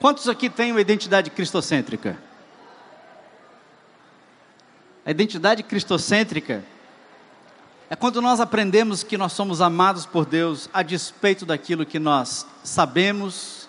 Quantos aqui têm uma identidade cristocêntrica? A identidade cristocêntrica é quando nós aprendemos que nós somos amados por Deus a despeito daquilo que nós sabemos,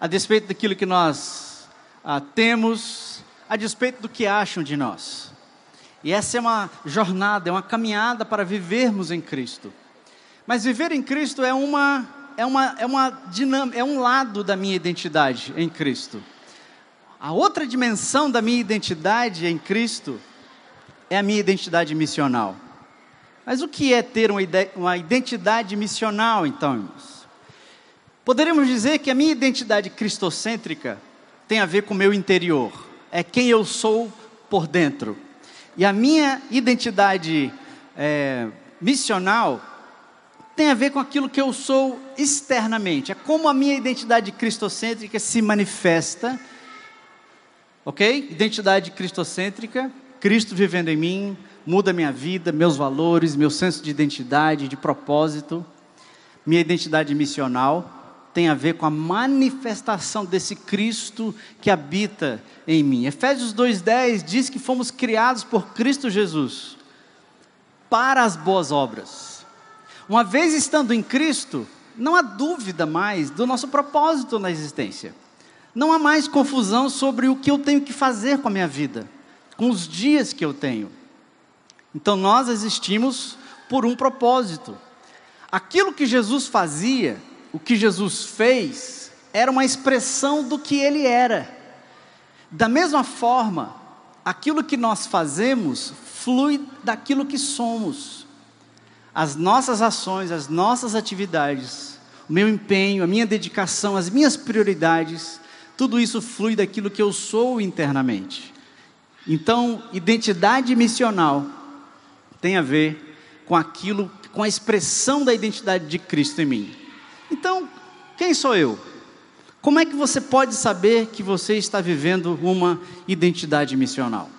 a despeito daquilo que nós ah, temos, a despeito do que acham de nós. E essa é uma jornada, é uma caminhada para vivermos em Cristo. Mas viver em Cristo é uma é uma é uma dinâmica, é um lado da minha identidade em Cristo. A outra dimensão da minha identidade em Cristo é a minha identidade missional. Mas o que é ter uma identidade missional, então, irmãos? Poderíamos dizer que a minha identidade cristocêntrica tem a ver com o meu interior, é quem eu sou por dentro. E a minha identidade é, missional tem a ver com aquilo que eu sou externamente, é como a minha identidade cristocêntrica se manifesta, ok? Identidade cristocêntrica Cristo vivendo em mim muda minha vida, meus valores, meu senso de identidade, de propósito. Minha identidade missional tem a ver com a manifestação desse Cristo que habita em mim. Efésios 2:10 diz que fomos criados por Cristo Jesus para as boas obras. Uma vez estando em Cristo, não há dúvida mais do nosso propósito na existência. Não há mais confusão sobre o que eu tenho que fazer com a minha vida com os dias que eu tenho. Então nós existimos por um propósito. Aquilo que Jesus fazia, o que Jesus fez, era uma expressão do que ele era. Da mesma forma, aquilo que nós fazemos flui daquilo que somos. As nossas ações, as nossas atividades, o meu empenho, a minha dedicação, as minhas prioridades, tudo isso flui daquilo que eu sou internamente. Então, identidade missional tem a ver com aquilo, com a expressão da identidade de Cristo em mim. Então, quem sou eu? Como é que você pode saber que você está vivendo uma identidade missional?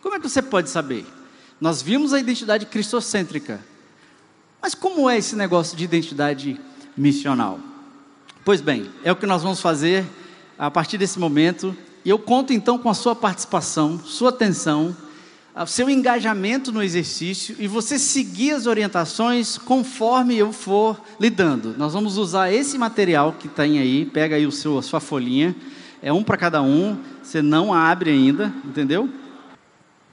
Como é que você pode saber? Nós vimos a identidade cristocêntrica. Mas como é esse negócio de identidade missional? Pois bem, é o que nós vamos fazer a partir desse momento e eu conto então com a sua participação, sua atenção, seu engajamento no exercício e você seguir as orientações conforme eu for lidando. Nós vamos usar esse material que tem aí, pega aí o seu, a sua folhinha, é um para cada um, você não abre ainda, entendeu?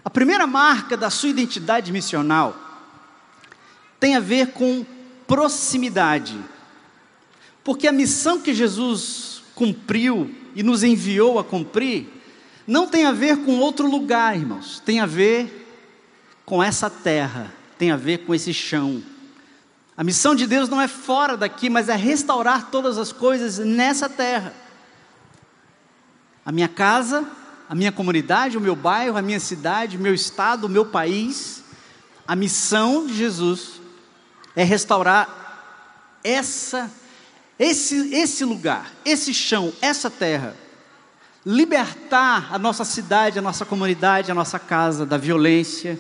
A primeira marca da sua identidade missional tem a ver com proximidade. Porque a missão que Jesus cumpriu e nos enviou a cumprir, não tem a ver com outro lugar, irmãos, tem a ver com essa terra, tem a ver com esse chão. A missão de Deus não é fora daqui, mas é restaurar todas as coisas nessa terra. A minha casa, a minha comunidade, o meu bairro, a minha cidade, o meu estado, o meu país. A missão de Jesus é restaurar essa esse, esse lugar, esse chão, essa terra, libertar a nossa cidade, a nossa comunidade, a nossa casa da violência,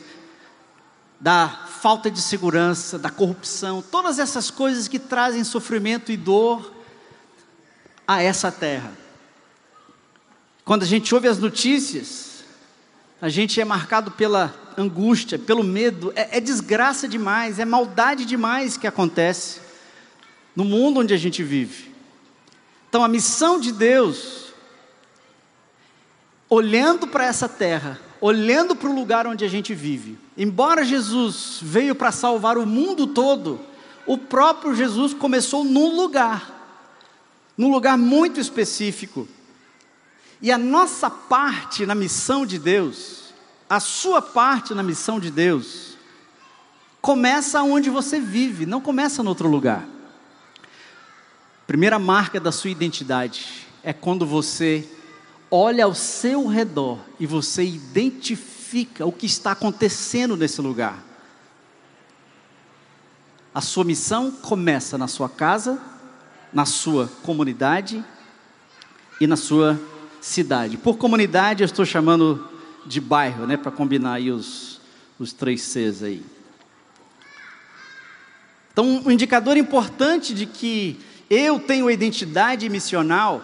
da falta de segurança, da corrupção, todas essas coisas que trazem sofrimento e dor a essa terra. Quando a gente ouve as notícias, a gente é marcado pela angústia, pelo medo, é, é desgraça demais, é maldade demais que acontece no mundo onde a gente vive. Então a missão de Deus, olhando para essa terra, olhando para o lugar onde a gente vive, embora Jesus veio para salvar o mundo todo, o próprio Jesus começou num lugar, num lugar muito específico. E a nossa parte na missão de Deus, a sua parte na missão de Deus, começa onde você vive, não começa em outro lugar. Primeira marca da sua identidade é quando você olha ao seu redor e você identifica o que está acontecendo nesse lugar. A sua missão começa na sua casa, na sua comunidade e na sua cidade. Por comunidade eu estou chamando de bairro, né, para combinar aí os, os três Cs aí. Então, um indicador importante de que eu tenho identidade missional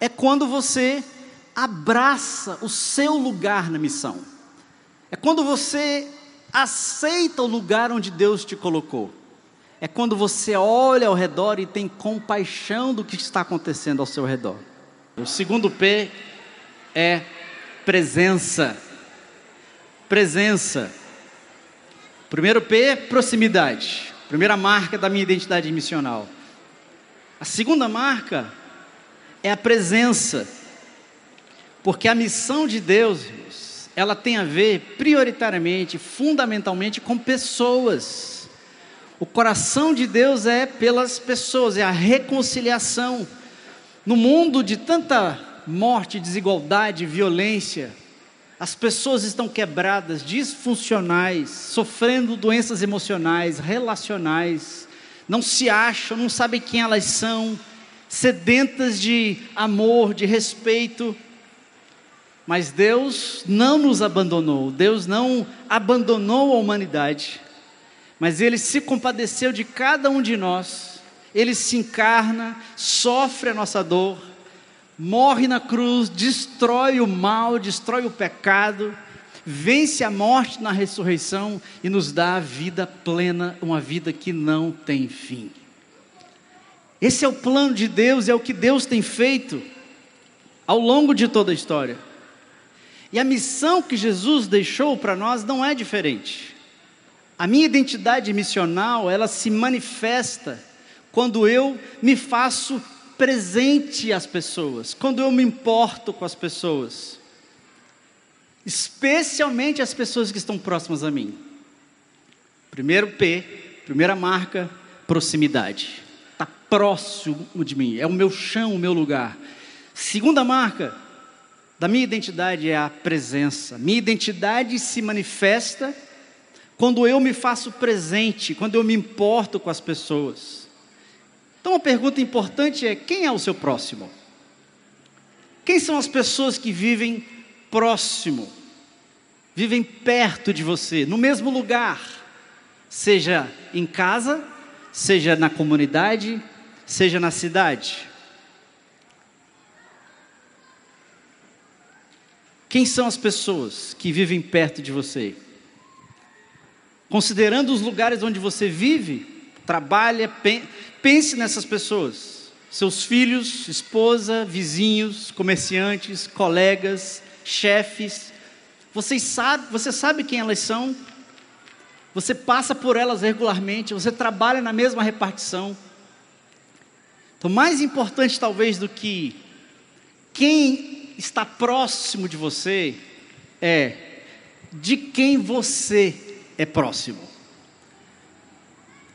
é quando você abraça o seu lugar na missão. É quando você aceita o lugar onde Deus te colocou. É quando você olha ao redor e tem compaixão do que está acontecendo ao seu redor. O segundo P é presença. Presença. Primeiro P, proximidade. Primeira marca da minha identidade missional. A segunda marca é a presença. Porque a missão de Deus, ela tem a ver prioritariamente, fundamentalmente com pessoas. O coração de Deus é pelas pessoas, é a reconciliação. No mundo de tanta morte, desigualdade, violência, as pessoas estão quebradas, disfuncionais, sofrendo doenças emocionais, relacionais, não se acham, não sabem quem elas são, sedentas de amor, de respeito. Mas Deus não nos abandonou, Deus não abandonou a humanidade, mas Ele se compadeceu de cada um de nós, Ele se encarna, sofre a nossa dor, morre na cruz, destrói o mal, destrói o pecado, vence a morte na ressurreição e nos dá a vida plena, uma vida que não tem fim. Esse é o plano de Deus, é o que Deus tem feito ao longo de toda a história. E a missão que Jesus deixou para nós não é diferente. A minha identidade missional, ela se manifesta quando eu me faço presente às pessoas, quando eu me importo com as pessoas, especialmente as pessoas que estão próximas a mim. Primeiro P, primeira marca, proximidade. Está próximo de mim, é o meu chão, o meu lugar. Segunda marca da minha identidade é a presença. Minha identidade se manifesta quando eu me faço presente, quando eu me importo com as pessoas. Então, uma pergunta importante é: quem é o seu próximo? Quem são as pessoas que vivem próximo, vivem perto de você, no mesmo lugar, seja em casa, seja na comunidade, seja na cidade? Quem são as pessoas que vivem perto de você? Considerando os lugares onde você vive, trabalha, pense nessas pessoas. Seus filhos, esposa, vizinhos, comerciantes, colegas, chefes. Você sabe, você sabe quem elas são? Você passa por elas regularmente, você trabalha na mesma repartição. Então, mais importante talvez do que quem está próximo de você é de quem você é próximo.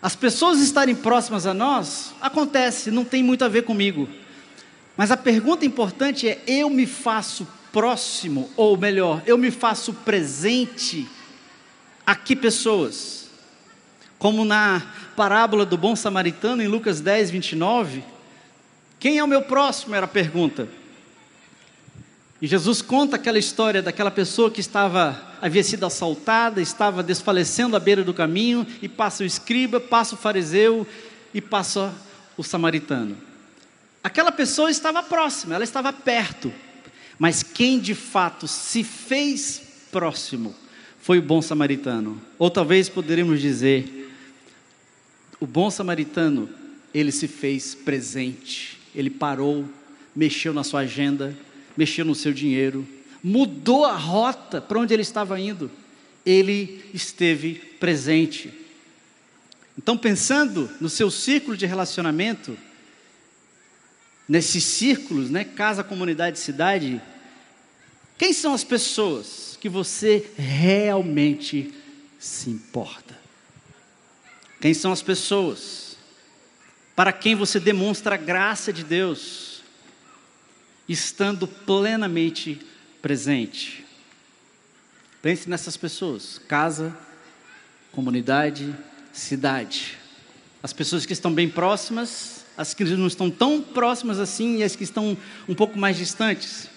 As pessoas estarem próximas a nós, acontece, não tem muito a ver comigo. Mas a pergunta importante é: eu me faço próximo, ou melhor, eu me faço presente a que pessoas? Como na parábola do bom samaritano, em Lucas 10, 29, quem é o meu próximo? Era a pergunta. E Jesus conta aquela história daquela pessoa que estava havia sido assaltada, estava desfalecendo à beira do caminho e passa o escriba, passa o fariseu e passa o samaritano. Aquela pessoa estava próxima, ela estava perto. Mas quem de fato se fez próximo foi o bom samaritano. Ou talvez poderíamos dizer, o bom samaritano, ele se fez presente. Ele parou, mexeu na sua agenda, mexeu no seu dinheiro, mudou a rota para onde ele estava indo. Ele esteve presente. Então, pensando no seu círculo de relacionamento, nesses círculos, né, casa, comunidade, cidade, quem são as pessoas que você realmente se importa? Quem são as pessoas para quem você demonstra a graça de Deus? Estando plenamente presente. Pense nessas pessoas: casa, comunidade, cidade. As pessoas que estão bem próximas, as que não estão tão próximas assim e as que estão um pouco mais distantes.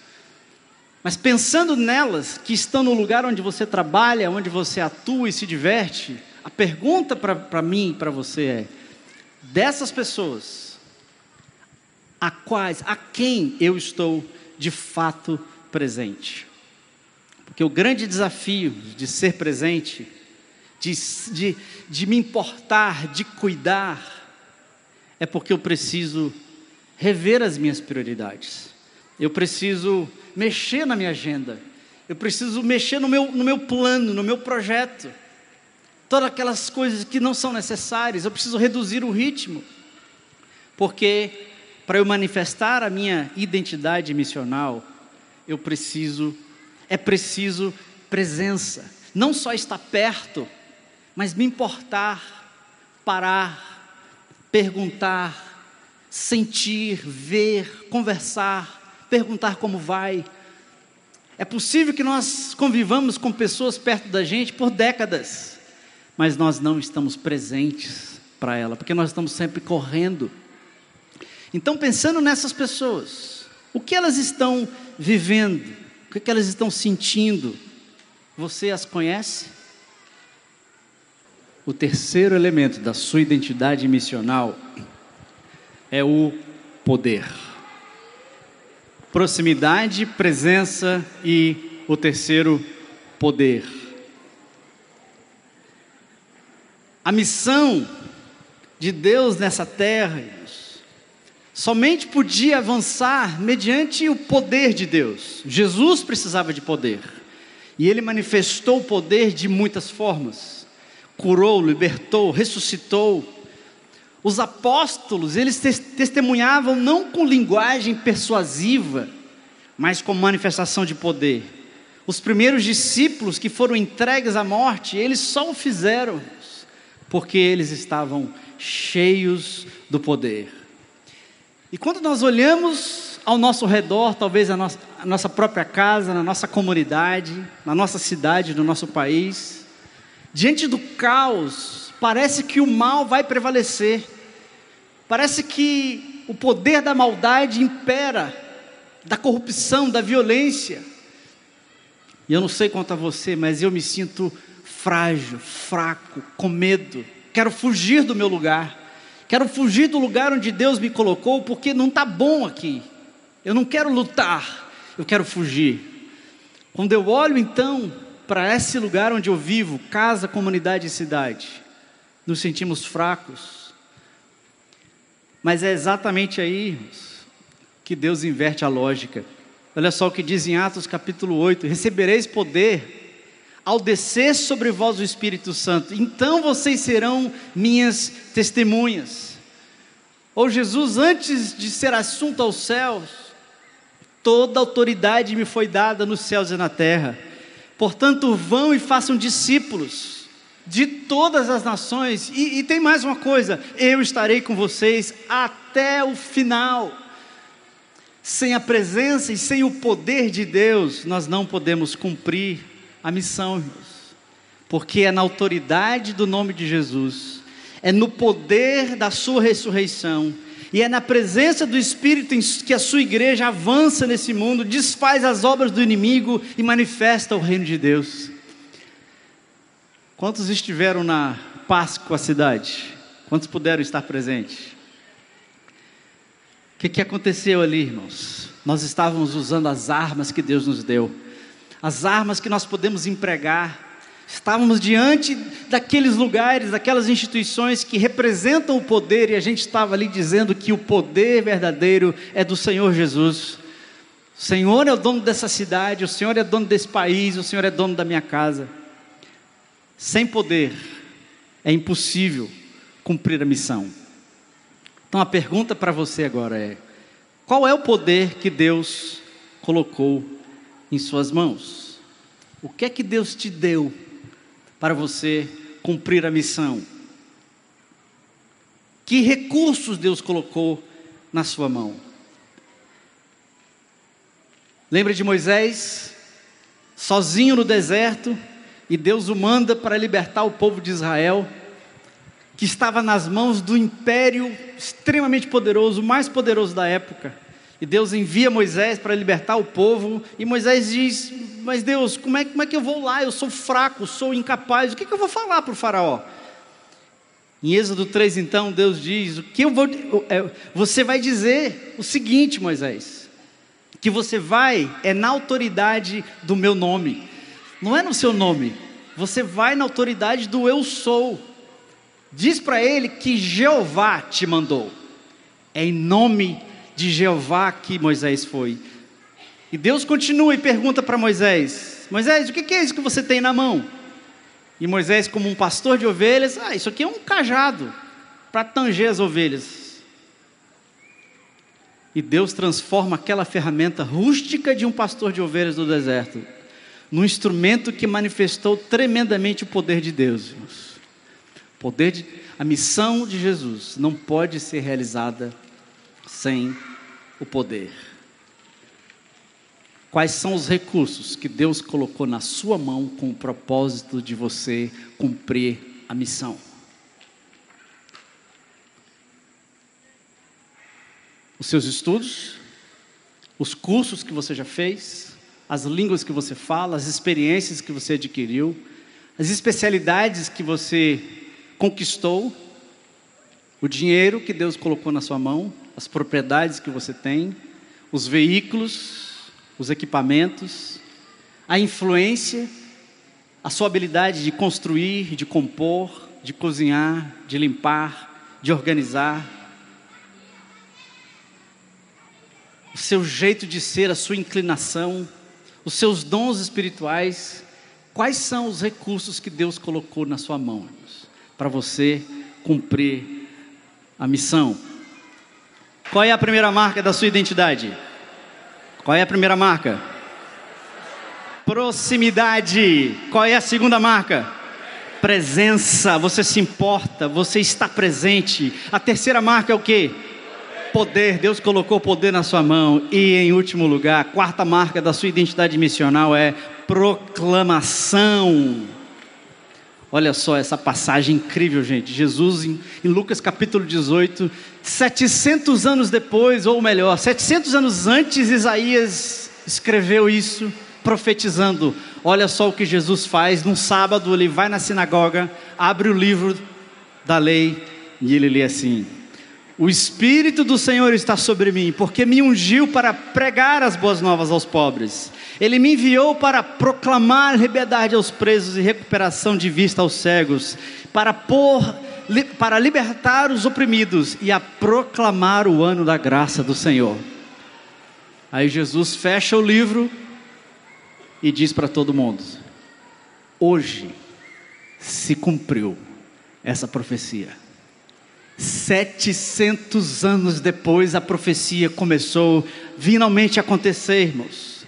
Mas pensando nelas, que estão no lugar onde você trabalha, onde você atua e se diverte, a pergunta para mim e para você é: dessas pessoas, a quais, a quem eu estou de fato presente. Porque o grande desafio de ser presente, de, de, de me importar, de cuidar, é porque eu preciso rever as minhas prioridades, eu preciso mexer na minha agenda, eu preciso mexer no meu, no meu plano, no meu projeto, todas aquelas coisas que não são necessárias, eu preciso reduzir o ritmo, porque para eu manifestar a minha identidade missional, eu preciso, é preciso presença, não só estar perto, mas me importar, parar, perguntar, sentir, ver, conversar, perguntar como vai. É possível que nós convivamos com pessoas perto da gente por décadas, mas nós não estamos presentes para ela, porque nós estamos sempre correndo. Então, pensando nessas pessoas, o que elas estão vivendo, o que elas estão sentindo, você as conhece? O terceiro elemento da sua identidade missional é o poder. Proximidade, presença e o terceiro, poder. A missão de Deus nessa terra, somente podia avançar mediante o poder de Deus. Jesus precisava de poder. E ele manifestou o poder de muitas formas. Curou, libertou, ressuscitou. Os apóstolos, eles testemunhavam não com linguagem persuasiva, mas com manifestação de poder. Os primeiros discípulos que foram entregues à morte, eles só o fizeram porque eles estavam cheios do poder. E quando nós olhamos ao nosso redor, talvez a nossa, a nossa própria casa, na nossa comunidade, na nossa cidade, no nosso país, diante do caos, parece que o mal vai prevalecer, parece que o poder da maldade impera, da corrupção, da violência. E eu não sei quanto a você, mas eu me sinto frágil, fraco, com medo, quero fugir do meu lugar. Quero fugir do lugar onde Deus me colocou, porque não está bom aqui. Eu não quero lutar, eu quero fugir. Quando eu olho então para esse lugar onde eu vivo, casa, comunidade e cidade, nos sentimos fracos. Mas é exatamente aí que Deus inverte a lógica. Olha só o que diz em Atos capítulo 8: Recebereis poder ao descer sobre vós o Espírito Santo, então vocês serão minhas testemunhas. Ou Jesus, antes de ser assunto aos céus, toda autoridade me foi dada nos céus e na terra. Portanto, vão e façam discípulos de todas as nações. E, e tem mais uma coisa: eu estarei com vocês até o final. Sem a presença e sem o poder de Deus, nós não podemos cumprir a missão, irmãos. Porque é na autoridade do nome de Jesus, é no poder da sua ressurreição, e é na presença do Espírito que a sua igreja avança nesse mundo, desfaz as obras do inimigo e manifesta o reino de Deus. Quantos estiveram na Páscoa cidade? Quantos puderam estar presentes? O que, que aconteceu ali, irmãos? Nós estávamos usando as armas que Deus nos deu as armas que nós podemos empregar. Estávamos diante daqueles lugares, daquelas instituições que representam o poder, e a gente estava ali dizendo que o poder verdadeiro é do Senhor Jesus. O Senhor é o dono dessa cidade, o Senhor é dono desse país, o Senhor é dono da minha casa. Sem poder é impossível cumprir a missão. Então a pergunta para você agora é: qual é o poder que Deus colocou em suas mãos. O que é que Deus te deu para você cumprir a missão? Que recursos Deus colocou na sua mão? Lembra de Moisés, sozinho no deserto, e Deus o manda para libertar o povo de Israel, que estava nas mãos do império extremamente poderoso, o mais poderoso da época. E Deus envia Moisés para libertar o povo, e Moisés diz: Mas Deus, como é, como é que eu vou lá? Eu sou fraco, sou incapaz, o que, que eu vou falar para o Faraó? Em Êxodo 3, então, Deus diz: o que eu vou. É, você vai dizer o seguinte, Moisés: que você vai é na autoridade do meu nome, não é no seu nome, você vai na autoridade do eu sou. Diz para ele que Jeová te mandou. É em nome de Jeová que Moisés foi. E Deus continua e pergunta para Moisés: Moisés, o que é isso que você tem na mão? E Moisés, como um pastor de ovelhas, ah, isso aqui é um cajado para tanger as ovelhas. E Deus transforma aquela ferramenta rústica de um pastor de ovelhas do deserto num instrumento que manifestou tremendamente o poder de Deus. Poder de, a missão de Jesus não pode ser realizada sem o poder. Quais são os recursos que Deus colocou na sua mão com o propósito de você cumprir a missão? Os seus estudos, os cursos que você já fez, as línguas que você fala, as experiências que você adquiriu, as especialidades que você conquistou, o dinheiro que Deus colocou na sua mão, as propriedades que você tem, os veículos, os equipamentos, a influência, a sua habilidade de construir, de compor, de cozinhar, de limpar, de organizar, o seu jeito de ser, a sua inclinação, os seus dons espirituais, quais são os recursos que Deus colocou na sua mão para você cumprir a missão? Qual é a primeira marca da sua identidade? Qual é a primeira marca? Proximidade. Qual é a segunda marca? Presença. Você se importa, você está presente. A terceira marca é o que? Poder. Deus colocou poder na sua mão. E em último lugar, a quarta marca da sua identidade missional é proclamação. Olha só essa passagem incrível, gente. Jesus, em, Lucas capítulo 18, 700 anos depois, ou melhor, 700 anos antes, Isaías escreveu isso, profetizando. Olha só o que Jesus faz. Num sábado, ele vai na sinagoga, abre o livro da lei e ele lê assim: o Espírito do Senhor está sobre mim, porque me ungiu para pregar as boas novas aos pobres. Ele me enviou para proclamar liberdade aos presos e recuperação de vista aos cegos, para pôr, para libertar os oprimidos e a proclamar o ano da graça do Senhor. Aí Jesus fecha o livro e diz para todo mundo: Hoje se cumpriu essa profecia. 700 anos depois, a profecia começou finalmente a acontecer, irmãos.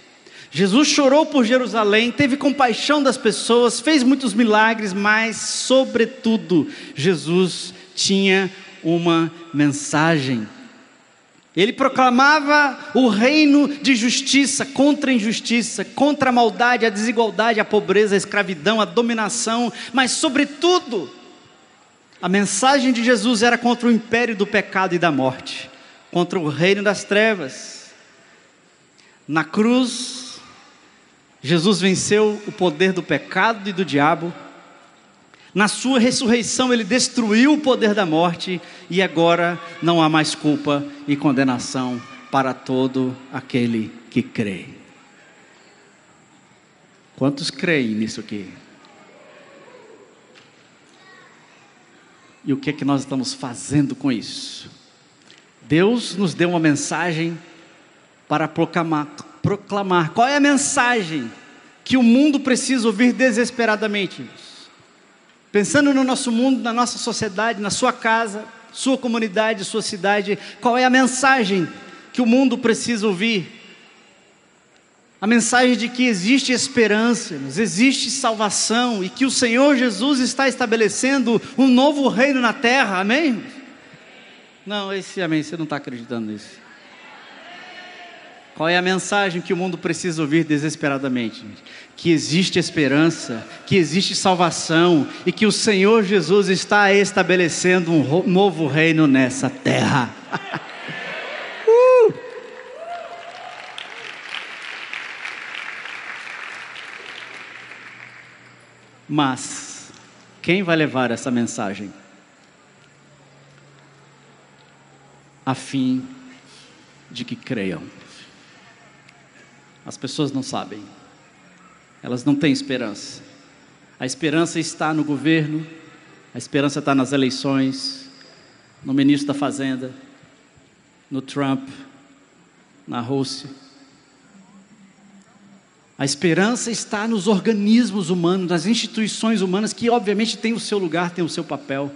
Jesus chorou por Jerusalém, teve compaixão das pessoas, fez muitos milagres, mas, sobretudo, Jesus tinha uma mensagem. Ele proclamava o reino de justiça contra a injustiça, contra a maldade, a desigualdade, a pobreza, a escravidão, a dominação, mas, sobretudo, a mensagem de Jesus era contra o império do pecado e da morte, contra o reino das trevas. Na cruz, Jesus venceu o poder do pecado e do diabo. Na sua ressurreição, ele destruiu o poder da morte e agora não há mais culpa e condenação para todo aquele que crê. Quantos creem nisso aqui? E o que é que nós estamos fazendo com isso? Deus nos deu uma mensagem para proclamar, proclamar. Qual é a mensagem que o mundo precisa ouvir desesperadamente? Pensando no nosso mundo, na nossa sociedade, na sua casa, sua comunidade, sua cidade, qual é a mensagem que o mundo precisa ouvir? a mensagem de que existe esperança, existe salvação e que o Senhor Jesus está estabelecendo um novo reino na terra, amém? Não, esse amém, você não está acreditando nisso. Qual é a mensagem que o mundo precisa ouvir desesperadamente? Que existe esperança, que existe salvação e que o Senhor Jesus está estabelecendo um novo reino nessa terra. Mas, quem vai levar essa mensagem? a fim de que creiam. As pessoas não sabem, elas não têm esperança. A esperança está no governo, a esperança está nas eleições, no ministro da Fazenda, no Trump, na Rússia. A esperança está nos organismos humanos, nas instituições humanas, que obviamente têm o seu lugar, têm o seu papel.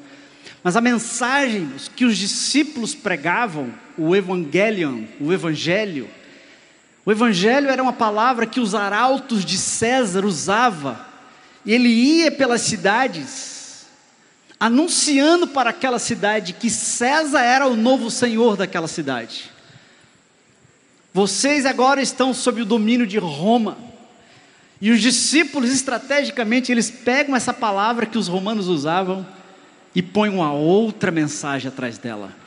Mas a mensagem que os discípulos pregavam, o Evangelion, o Evangelho, o Evangelho era uma palavra que os arautos de César usava. Ele ia pelas cidades, anunciando para aquela cidade que César era o novo senhor daquela cidade. Vocês agora estão sob o domínio de Roma. E os discípulos, estrategicamente, eles pegam essa palavra que os romanos usavam e põem uma outra mensagem atrás dela.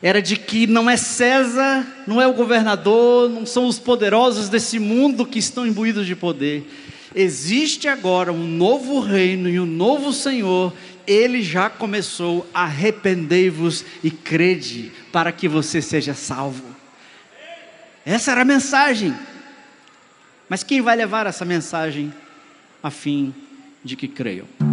Era de que não é César, não é o governador, não são os poderosos desse mundo que estão imbuídos de poder. Existe agora um novo reino e um novo Senhor, ele já começou, arrependei-vos e crede, para que você seja salvo. Essa era a mensagem. Mas quem vai levar essa mensagem a fim de que creiam?